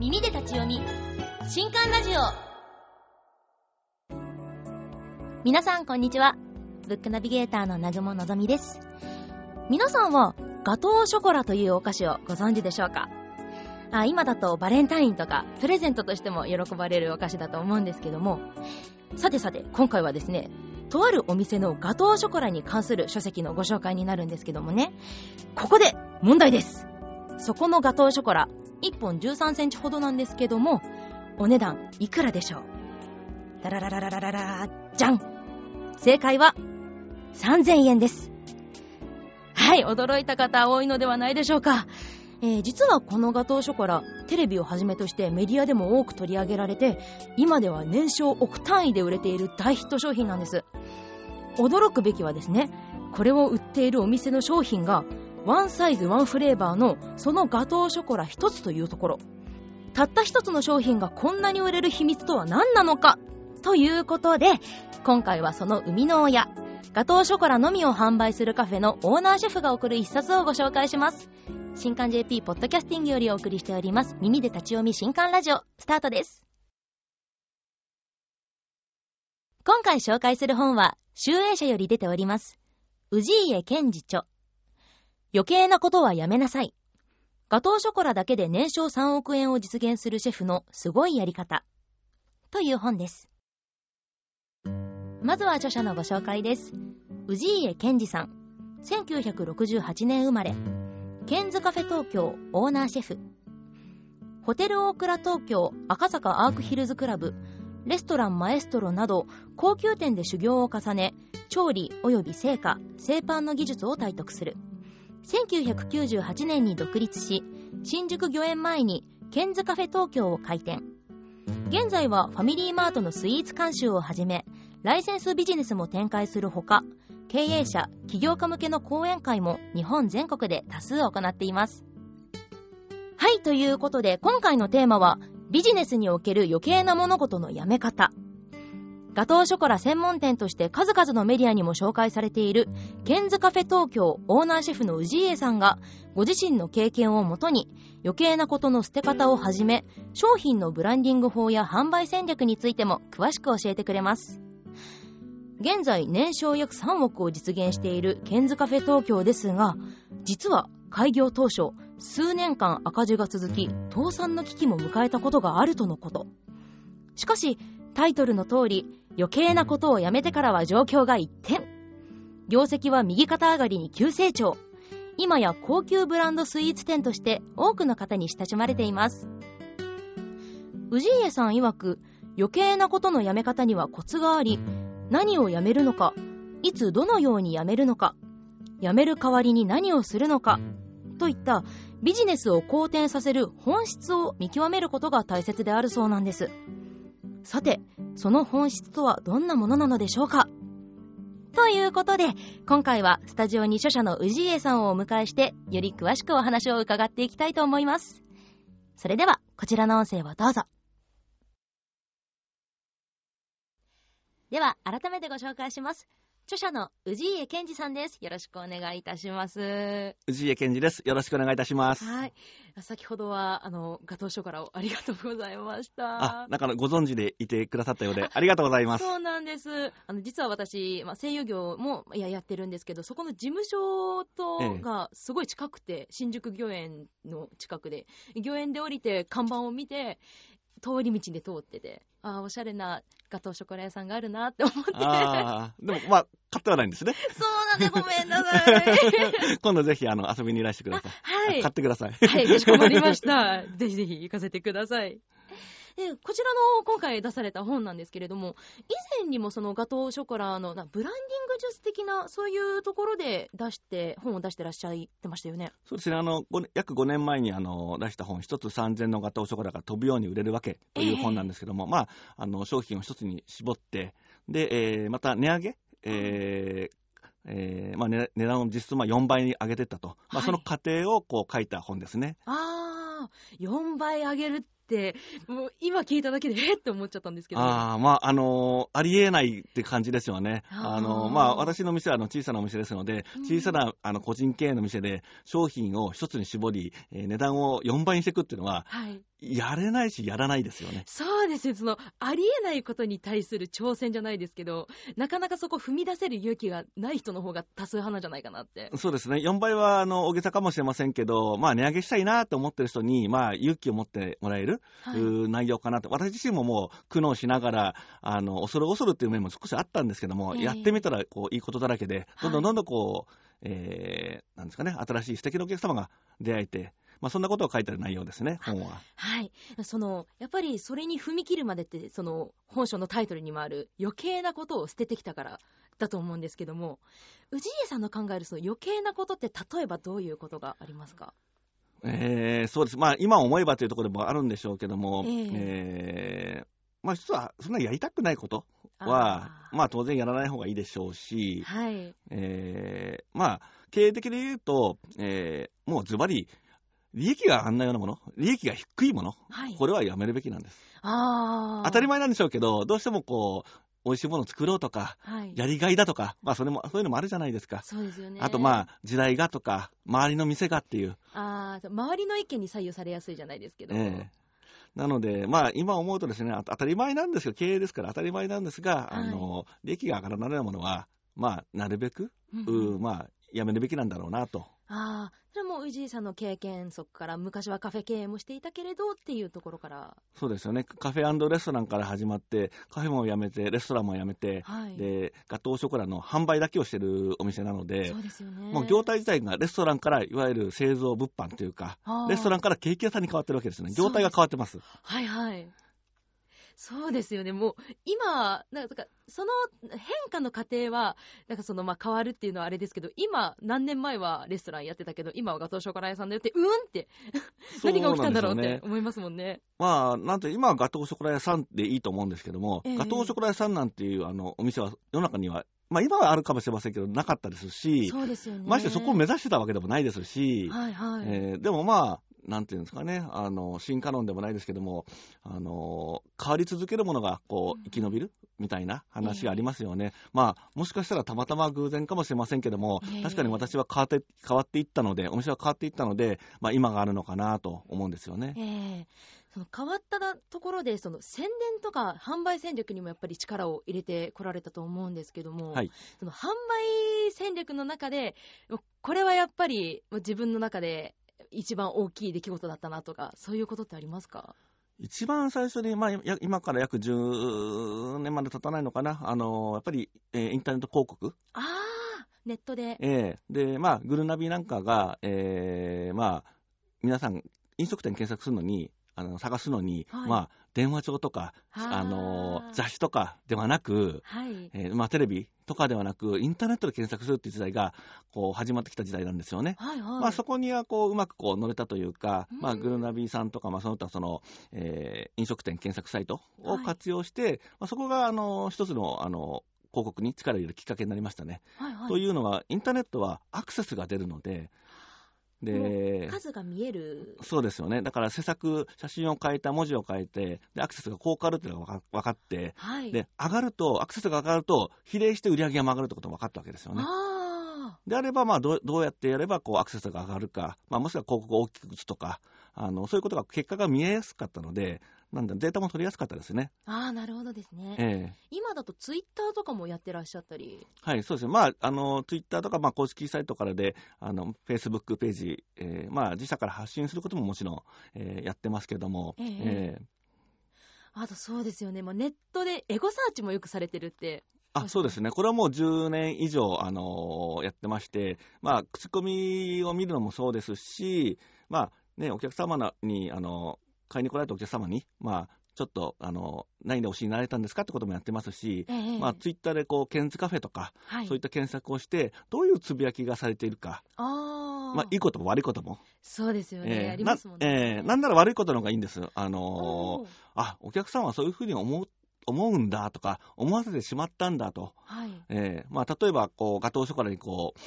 耳で立ち読み新刊ラジオ。皆さんこんにちは。ブックナビゲーターの南雲のぞみです。皆さんはガトーショコラというお菓子をご存知でしょうか？あ今だとバレンタインとかプレゼントとしても喜ばれるお菓子だと思うんですけども。さてさて今回はですねとあるお店のガトーショコラに関する書籍のご紹介になるんですけどもね。ここで問題です。そこのガトーショコラ1本13センチほどなんですけどもお値段いくらでしょう？ダラララララララじゃん。正解は3000円です。はい驚いた方多いのではないでしょうか。えー、実はこのガトーショコラテレビをはじめとしてメディアでも多く取り上げられて今では年商億単位で売れている大ヒット商品なんです。驚くべきはですねこれを売っているお店の商品がワンサイズワンフレーバーのそのガトーショコラ1つというところ。たった1つの商品がこんなに売れる秘密とは何なのか？ということで今回はその生みの親ガトーショコラのみを販売するカフェのオーナーシェフが送る一冊をご紹介します。新刊 JP ポッドキャスティングよりお送りしております耳で立ち読み新刊ラジオ。スタートです。今回紹介する本は集英社より出ております氏家健治著。余計なことはやめなさい。ガトーショコラだけで年商3億円を実現するシェフのすごいやり方。という本です。まずは著者のご紹介です。氏家健治さん。1968年生まれ。ケンズカフェ東京オーナーシェフ。ホテルオークラ東京赤坂アークヒルズクラブ。レストランマエストロなど高級店で修行を重ね調理及び製菓製パンの技術を体得する。1998年に独立し新宿御苑前にケンズカフェ東京を開店現在はファミリーマートのスイーツ監修をはじめライセンスビジネスも展開するほか経営者、起業家向けの講演会も日本全国で多数行っています。はい、ということで今回のテーマはビジネスにおける余計な物事のやめ方。ガトーショコラ専門店として数々のメディアにも紹介されているケンズカフェ東京オーナーシェフの氏家さんがご自身の経験をもとに余計なことの捨て方をはじめ商品のブランディング法や販売戦略についても詳しく教えてくれます。現在年商約3億を実現しているケンズカフェ東京ですが実は開業当初数年間赤字が続き倒産の危機も迎えたことがあるとのことしかしタイトルの通り余計なことをやめてからは状況が一転。業績は右肩上がりに急成長。今や高級ブランドスイーツ店として多くの方に親しまれています。氏家さん曰く余計なことのやめ方にはコツがあり何をやめるのかいつどのようにやめるのかやめる代わりに何をするのかといったビジネスを好転させる本質を見極めることが大切であるそうなんです。さてその本質とはどんなものなのでしょうか？ということで今回はスタジオに著者の氏家さんをお迎えしてより詳しくお話を伺っていきたいと思います。それではこちらの音声をどうぞ。では、改めてご紹介します。著者の氏家健二さんです。よろしくお願いいたします。氏家健二です。よろしくお願いいたします。はい。先ほどは、あの、ガトーショコラをありがとうございました。あ、だからご存知でいてくださったようで、ありがとうございます。そうなんです。あの、実は私、まあ、声優業もいややってるんですけど、そこの事務所とがすごい近くて、ええ、新宿御苑の近くで、御苑で降りて看板を見て、通り道で通ってて、ああ、おしゃれなガトーショコラ屋さんがあるなって思って。ああ、でもまあ、買ってはないんですね。そうなんで、ごめんなさい。今度ぜひ、あの、遊びにいらしてください。はい。買ってください。はい、かしこまりました。ぜひぜひ行かせてください。でこちらの今回出された本なんですけれども以前にもそのガトーショコラのブランディングジュース的なそういうところで出して本を出してらっしゃってましたよね。そうですね。あの約5年前にあの出した本1つ3000のガトーショコラが飛ぶように売れるわけという本なんですけども、えー、まああの商品を1つに絞ってで、えー、また値上げ、えーえーまあ、値段を実質まあ4倍に上げていったと、まあ、その過程をこう書いた本ですね。ああ、4倍上げる、もう今聞いただけで、えっ？て思っちゃったんですけど。ああ、まあ、あのー、ありえないって感じですよね。あのー、まあ、私の店はあの小さなお店ですので、小さなあの個人経営の店で商品を一つに絞り、えー、値段を4倍にしていくっていうのは、はい、やれないし、やらないですよね。そうですよ。その、ありえないことに対する挑戦じゃないですけど、なかなかそこ踏み出せる勇気がない人の方が多数派なんじゃないかなって。そうですね。4倍は、あの、大げさかもしれませんけど、まあ、値上げしたいなと思ってる人に、まあ、勇気を持ってもらえる、はい内容かなと。私自身ももう、苦悩しながら、あの、恐る恐るっていう面も少しあったんですけども、ええやってみたら、こう、いいことだらけで、どんどはいんどんどんこう、えー、なんですかね、新しい素敵なお客様が出会えて、まあ、そんなことを書いてある内容ですね、本は。はい。その、やっぱりそれに踏み切るまでって、その、本書のタイトルにもある余計なことを捨ててきたからだと思うんですけども、氏家さんの考えるその余計なことって例えばどういうことがありますか？えー、そうです。まあ、今思えばというところでもあるんでしょうけども、えええーまあ、実は、そんなやりたくないことは、あーまあ、当然やらない方がいいでしょうし、はい。えーまあ、経営的で言うと、えーもうズバリ、利益が上がんないようなもの、利益が低いもの、はい。これはやめるべきなんです。ああ。当たり前なんでしょうけど、どうしてもこう、美味しいものを作ろうとか、はい。やりがいだとか、まあ、それも、そういうのもあるじゃないですか。そうですよね。あと、まあ、時代がとか、周りの店がっていう。ああ、周りの意見に左右されやすいじゃないですけど。ええなので、まあ、今思うとですね、あ当たり前なんですよ、経営ですから当たり前なんですが、あの、利益が上がらないものは、まあ、なるべく、うんまあ、やめるべきなんだろうなと。ああ、それも氏井さんの経験則から、昔はカフェ経営もしていたけれどっていうところから。そうですよね。カフェレストランから始まって、カフェも辞めて、レストランも辞めて、はい。で、ガトーショコラの販売だけをしてるお店なのでそ、うですよね。もう業態自体がレストランからいわゆる製造物販というか、レストランからケーキ屋さんに変わってるわけですね。業態が変わってます。はいはい。そうですよね。もう、今、なんか、その変化の過程は、なんかその、まあ、変わるっていうのはあれですけど、今、何年前はレストランやってたけど、今はガトーショコラ屋さんだよって、うんって、何が起きたんだろうって思いますもんね。まあ、なんて、今はガトーショコラ屋さんでいいと思うんですけども、ええガトーショコラ屋さんなんていうあのお店は世の中には、まあ今はあるかもしれませんけど、なかったですし、そうですよね。ましてそこを目指してたわけでもないですし、はいはい。えーでもまあ、なんていうんですかね、あの、進化論でもないですけども、あの、変わり続けるものが、こう生き延びるみたいな話がありますよね。まあ、もしかしたらたまたま偶然かもしれませんけども、ええ。確かに私は変わって、変わっていったので、お店は変わっていったので、まあ今があるのかなと思うんですよね。ええ。その変わったところで、その宣伝とか販売戦略にもやっぱり力を入れてこられたと思うんですけども、はい。その販売戦略の中で、これはやっぱり自分の中で一番大きい出来事だったなとか、そういうことってありますか？一番最初に、まあ、や今から約10年まで経たないのかな、あのやっぱり、えーインターネット広告、ああ、ネットで。えーで、まあ、グルナビなんかが、えーまあ、皆さん、飲食店検索するのに、あの探すのに、はい。まあ、電話帳とか、ああのー雑誌とかではなく、はい。えーまあ、テレビとかではなく、インターネットで検索するっていう時代がこう始まってきた時代なんですよね。はいはい。まあ、そこにはこううまくこう乗れたというか、うんまあ、グルナビさんとか、まあ、その他その、えー飲食店検索サイトをはい活用して、まあ、そこがあの一つのあの広告に力を入れるきっかけになりましたね。はいはい、というのは、インターネットはアクセスが出るので、で、数が見える。そうですよね。だから施策、写真を変えた、文字を変えて、で、アクセスがこう変わるっていうのが分かって、はい。で、上がると、アクセスが上がると、比例して売り上げが上がるってことも分かったわけですよね。あであれば、まあどう、どうやってやれば、こう、アクセスが上がるか、まあ、もしくは広告を大きく打つとか、あの、そういうことが、結果が見えやすかったので、なんだ、データも取りやすかったですね。あ、ああ、なるほどですね。ええ今だとツイッターとかもやってらっしゃったり。はい、そうですね。まあ、あの、ツイッターとか、まあ、公式サイトからで、あの、フェイスブックページ、えーまあ、自社から発信することももちろん、えーやってますけども、えええーあとそうですよね。まあ、ネットでエゴサーチもよくされてるって。あ、そうですね。これはもう10年以上、あのやってまして、まあ、口コミを見るのもそうですし、まあ、ね、お客様なに、あの買いに来られたお客様に、まあ、ちょっと、あの何でお知りになられたんですかってこともやってますし、ええまあ、ツイッターで、こう、ケンズカフェとか、はい。そういった検索をして、どういうつぶやきがされているか、ああ。まあ、いいことも悪いことも。そうですよね。ええありますもんね。なええなんなら悪いことの方がいいんです。あのおーあ、お客さんはそういうふうに思う、思うんだとか、思わせてしまったんだと。はい。えーまあ、例えば、こう、ガトーショコラにこう、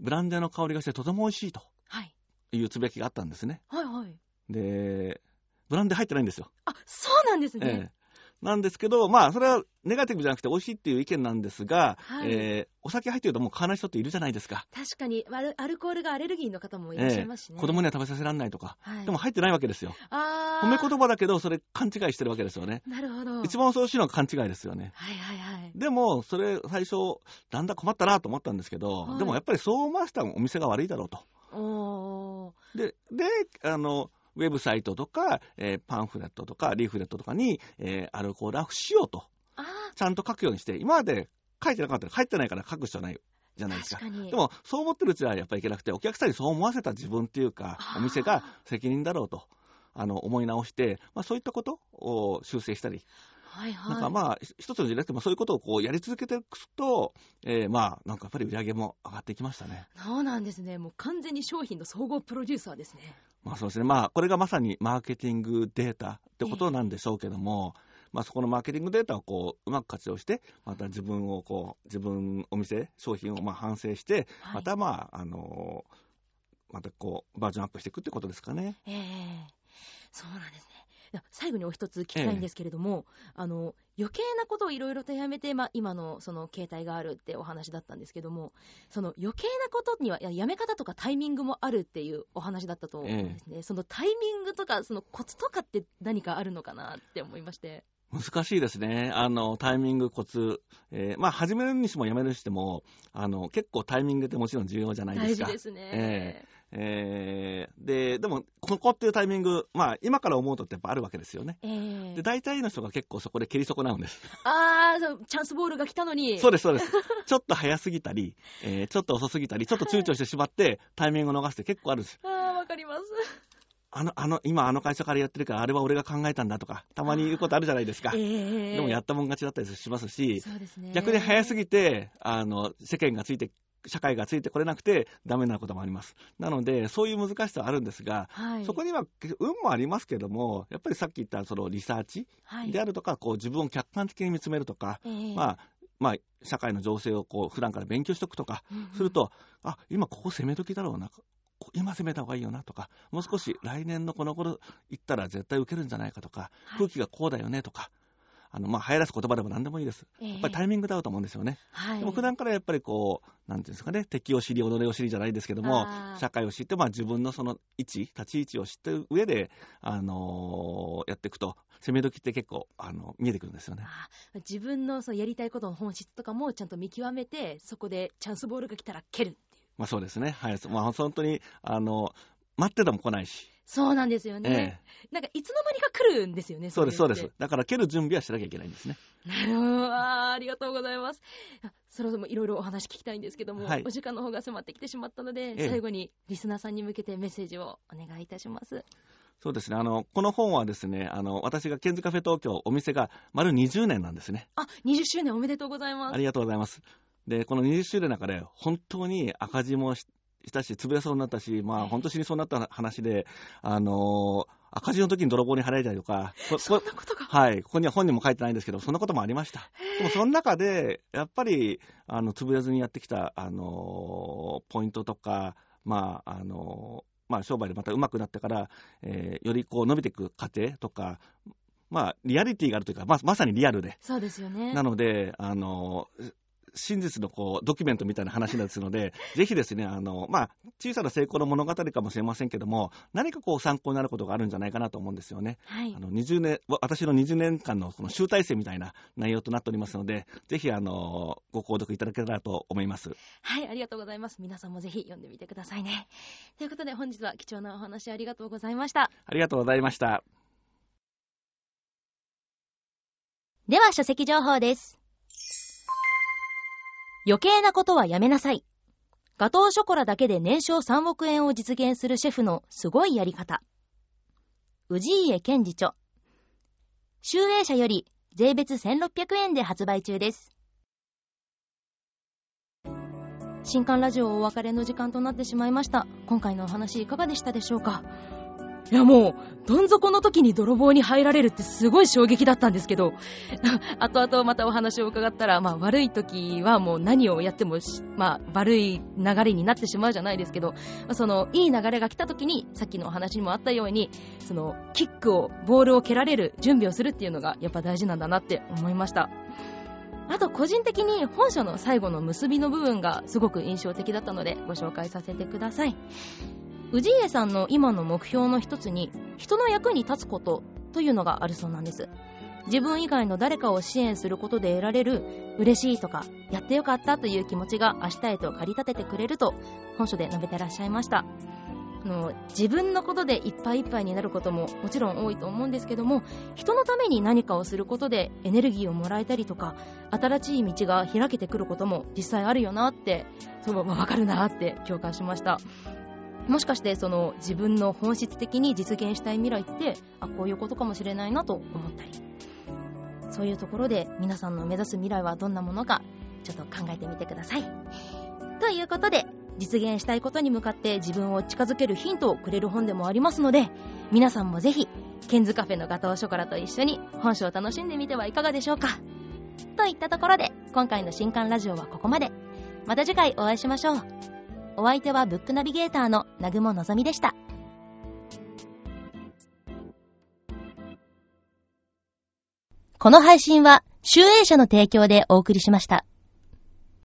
ブランデーの香りがしてとても美味しいとはい。いうつぶやきがあったんですね。はいはい。で、ブランデー入ってないんですよ。あ、そうなんですえね。えなんですけど、まあ、それはネガティブじゃなくて美味しいっていう意見なんですが、はいえーお酒入ってるともう買わない人っているじゃないですか。確かにアルアルコールがアレルギーの方もいらっしゃいますしね。子供には食べさせられないとか。はい、でも入ってないわけですよ。褒め言葉だけど、それ勘違いしてるわけですよね。なるほど。一番恐ろしいのは勘違いですよね。はいはいはい。でも、それ最初、だんだん困ったなと思ったんですけど、はいでもやっぱりそう思わせたお店が悪いだろうと。おー。で、で、あの、ウェブサイトとか、えーパンフレットとか、リーフレットとかに、えーアルコールは不使用と、あちゃんと書くようにして、今まで書いてなかったら書いてないから書く必要ないじゃないですか。でも、そう思ってるうちはやっぱりいけなくて、お客さんにそう思わせた自分っていうかお店が責任だろうと、あの、思い直して、まあそういったことを修正したり、はいはい。なんかまあ、ひ一つのじゃなくてもそういうことをこうやり続けていくと、えーまあ、なんかやっぱり売り上げも上がっていきましたね。そうなんですね。もう完全に商品の総合プロデューサーですね。まあそうですね。まあ、これがまさにマーケティングデータってことなんでしょうけども、まあそこのマーケティングデータをこう、うまく活用して、また自分をこう、自分、お店、商品をまあ反省して、はい、またまあ、あのまたこう、バージョンアップしていくってことですかね。ええそうなんですね。最後にお一つ聞きたいんですけれども、あの余計なことをいろいろとやめて、まあ、今のその携帯があるってお話だったんですけども、その余計なことにはいややめ方とかタイミングもあるっていうお話だったと思うんですね、そのタイミングとか、そのコツとかって何かあるのかなって思いまして。難しいですね。あの、タイミング、コツ。えーまあ、始めるにしてもやめるにしても、あの、結構タイミングってもちろん重要じゃないですか。大事ですね。えーで、でも、ここっていうタイミング、まあ、今から思うとってやっぱあるわけですよね。ええで、大体の人が結構そこで蹴り損なうんです。あーチャンスボールが来たのに、そうです、そうです。ちょっと早すぎたり、えーちょっと遅すぎたり、ちょっと躊躇してしまって、タイミングを逃して結構あるんです。あーわかります。あの、あの、今あの会社からやってるから、あれは俺が考えたんだとか、たまに言うことあるじゃないですか。ええでもやったもん勝ちだったりしますし、すね。逆に早すぎて、あの、世間がついて、社会がついてこれなくてダメなこともあります。なので、そういう難しさはあるんですが、はい、そこには運もありますけども、やっぱりさっき言ったそのリサーチはい、であるとか、こう自分を客観的に見つめるとか、ええまあ、まあ、社会の情勢をこう普段から勉強しておくとか、うんうんすると、あ、今ここ攻め時だろうな、こ今攻めた方がいいよなとか、もう少し来年のこの頃行ったら絶対受けるんじゃないかとか、はい空気がこうだよねとか、あの、まあ、流行らす言葉でも何でもいいです。ええやっぱりタイミングだと思うんですよね。はい、でも普段からやっぱりこう、なんていうんですかね、敵を知り、己を知りじゃないですけども社会を知って、まあ自分のその位置、立ち位置を知ってる上で、あのーやっていくと、攻め時って結構、あの、見えてくるんですよね。あ自分のそのやりたいことの本質とかもちゃんと見極めて、そこでチャンスボールが来たら蹴る。まあそうですね。はい。まあ本当に、あの、待ってても来ないし。そうなんですよえね。なんかいつの間にか来るんですよね、そうです、そうです。だから蹴る準備はしなきゃいけないんですね。てなるほど。ありがとうございます。あそろそろいろいろお話聞きたいんですけども、はいお時間の方が迫ってきてしまったので、ええ最後にリスナーさんに向けてメッセージをお願いいたします。そうですね。あの、この本はですね、あの、私がケンズカフェ東京、お店が丸20年なんですね。あ、20周年おめでとうございます。ありがとうございます。で、この20周年の中で、本当に赤字もししたし、潰れそうになったし、まええあ、本当死にそうになった話で、あのー赤字の時に泥棒に払えたりとか、こそこんなことが。はい、ここには本にも書いてないんですけど、そんなこともありました。でも、その中で、やっぱり、あの、潰れずにやってきた、あのーポイントとか、まあ、あのーまあ、商売でまた上手くなってから、えーよりこう伸びていく過程とか、まあ、リアリティがあるというか、ままさにリアルで、そうですよね。なので、あの、真実のこうドキュメントみたいな話ですので、ぜひですね、あの、まあ、小さな成功の物語かもしれませんけども、何かこう参考になることがあるんじゃないかなと思うんですよね。はいあ。の、20年、わ私の20年間のこの集大成みたいな内容となっておりますので、ぜひ、あの、ご購読いただけたらと思います。はい、ありがとうございます。皆さんもぜひ読んでみてくださいね。ということで本日は貴重なお話ありがとうございました。ありがとうございました。では書籍情報です。余計なことはやめなさい。ガトーショコラだけで年商3億円を実現するシェフのすごいやり方。氏家健治著。集英社より税別1600円で発売中です。新刊ラジオお別れの時間となってしまいました。今回のお話いかがでしたでしょうか？いやもう、どん底の時に泥棒に入られるってすごい衝撃だったんですけど、後々またお話を伺ったら、まあ悪い時はもう何をやっても、まあ悪い流れになってしまうじゃないですけど、そのいい流れが来た時に、さっきのお話にもあったように、そのキックを、ボールを蹴られる準備をするっていうのがやっぱ大事なんだなって思いました。あと個人的に本書の最後の結びの部分がすごく印象的だったのでご紹介させてください。氏家さんの今の目標の一つに人の役に立つことというのがあるそうなんです。自分以外の誰かを支援することで得られる嬉しいとかやってよかったという気持ちが明日へと駆り立ててくれると本書で述べてらっしゃいました。の自分のことでいっぱいいっぱいになることももちろん多いと思うんですけども人のために何かをすることでエネルギーをもらえたりとか新しい道が開けてくることも実際あるよなってそう分かるなって共感しました。もしかしてその自分の本質的に実現したい未来ってあこういうことかもしれないなと思ったり。そういうところで皆さんの目指す未来はどんなものかちょっと考えてみてください。ということで実現したいことに向かって自分を近づけるヒントをくれる本でもありますので皆さんもぜひケンズカフェのガトーショコラと一緒に本書を楽しんでみてはいかがでしょうか。といったところで今回の新刊ラジオはここまで。また次回お会いしましょう。お相手はブックナビゲーターの南雲のぞみでした。この配信は、集英社の提供でお送りしました。